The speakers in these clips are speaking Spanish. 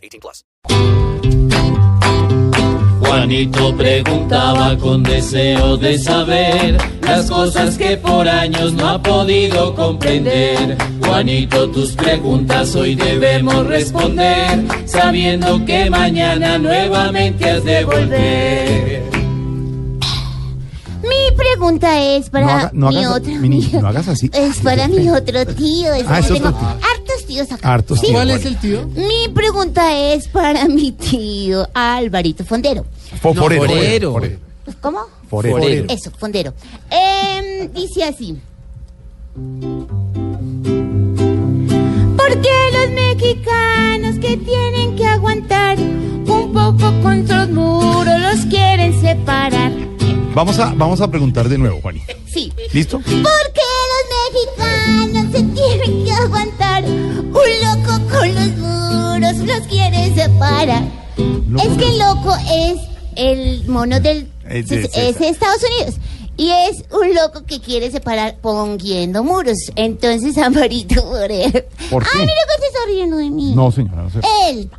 18 plus. Juanito preguntaba con deseo de saber las cosas que por años no ha podido comprender. Juanito, tus preguntas hoy debemos responder, sabiendo que mañana nuevamente has de volver. Mi pregunta es para No haga- no mi hagas- otro Mini, tío. no hagas así. Es para mi otro tío. Es Ah, es tengo otro tío. hartos tíos acá. Hartos Sí. tíos. ¿Cuál es el tío? Mi pregunta es para mi tío Alvarito Fondero. Fo- forero, forero. forero, ¿Cómo? forero. Forero. Eso, Fondero. Em, dice así. ¿Por qué los mexicanos Vamos a, vamos a preguntar de nuevo, Juanito. Sí. ¿Listo? ¿Por qué los mexicanos se tienen que aguantar? Un loco con los muros los quiere separar. Loco es que el loco es el mono del... Es de es, César. de Estados Unidos. Y es un loco que quiere separar poniendo muros. Entonces, Amparito Moreno. ¿Por qué? Ay, mira que se está riendo de mí. No, señora, no sé. Él.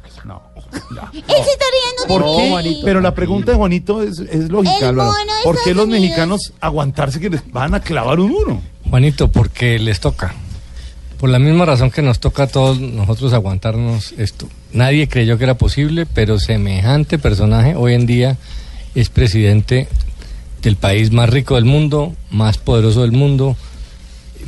No. ya. Él se está riendo de ¿Por qué? Juanito? Pero la pregunta de Juanito es, es lógica, El Álvaro. mono de ¿Por qué Estados los Unidos. mexicanos aguantarse que les van a clavar un muro? Juanito, porque les toca. Por la misma razón que nos toca a todos nosotros aguantarnos esto. Nadie creyó que era posible, pero semejante personaje hoy en día es presidente del país más rico del mundo, más poderoso del mundo,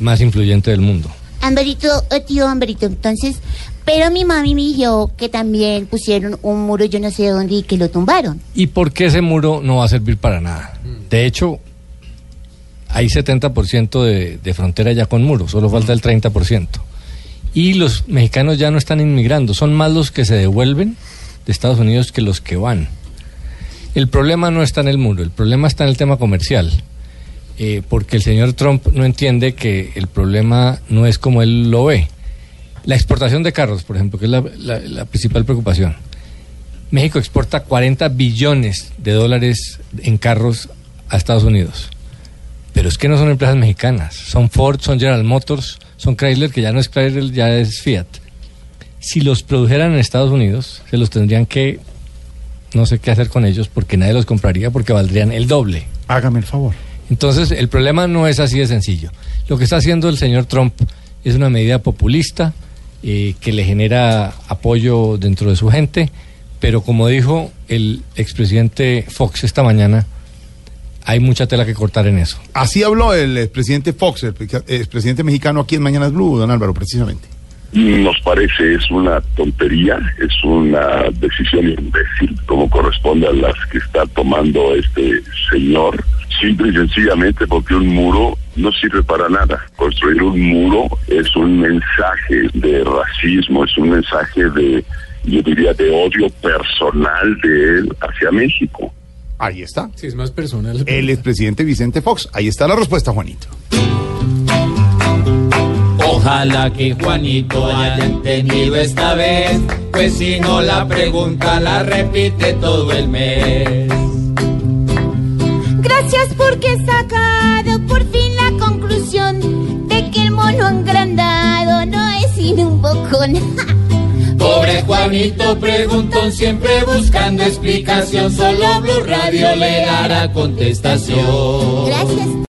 más influyente del mundo. Amberito, eh, tío Amberito, entonces, pero mi mami me dijo que también pusieron un muro, yo no sé dónde, y que lo tumbaron. ¿Y por qué ese muro no va a servir para nada? De hecho, hay 70% de, de frontera ya con muro, solo falta el 30%. Y los mexicanos ya no están inmigrando, son más los que se devuelven de Estados Unidos que los que van. El problema no está en el muro, el problema está en el tema comercial. Eh, porque el señor Trump no entiende que el problema no es como él lo ve. La exportación de carros, por ejemplo, que es la- la- principal preocupación. México exporta 40 billones de dólares en carros a Estados Unidos. Pero es que no son empresas mexicanas. Son Ford, son General Motors, son Chrysler, que ya no es Chrysler, ya es Fiat. Si los produjeran en Estados Unidos, se los tendrían que, no sé qué hacer con ellos, porque nadie los compraría porque valdrían el doble. Hágame el favor. Entonces, el problema no es así de sencillo. Lo que está haciendo el señor Trump es una medida populista eh, que le genera apoyo dentro de su gente, pero como dijo el expresidente Fox esta mañana, hay mucha tela que cortar en eso. Así habló el expresidente Fox, el pre- expresidente mexicano aquí en Mañanas Blue, don Álvaro, precisamente. Nos parece es una tontería, es una decisión imbécil, como corresponde a las que está tomando este señor, simple y sencillamente porque un muro no sirve para nada. Construir un muro es un mensaje de racismo, es un mensaje de, yo diría, de odio personal de él hacia México. Ahí está. Sí, es más personal. El expresidente Vicente Fox. Ahí está la respuesta, Juanito. Ojalá que Juanito haya entendido esta vez, pues si no la pregunta la repite todo el mes. Gracias porque he sacado por fin la conclusión de que el mono engrandado no es sino un bocón. Pobre Juanito preguntón siempre buscando explicación, solo Blue Radio le dará contestación. Gracias.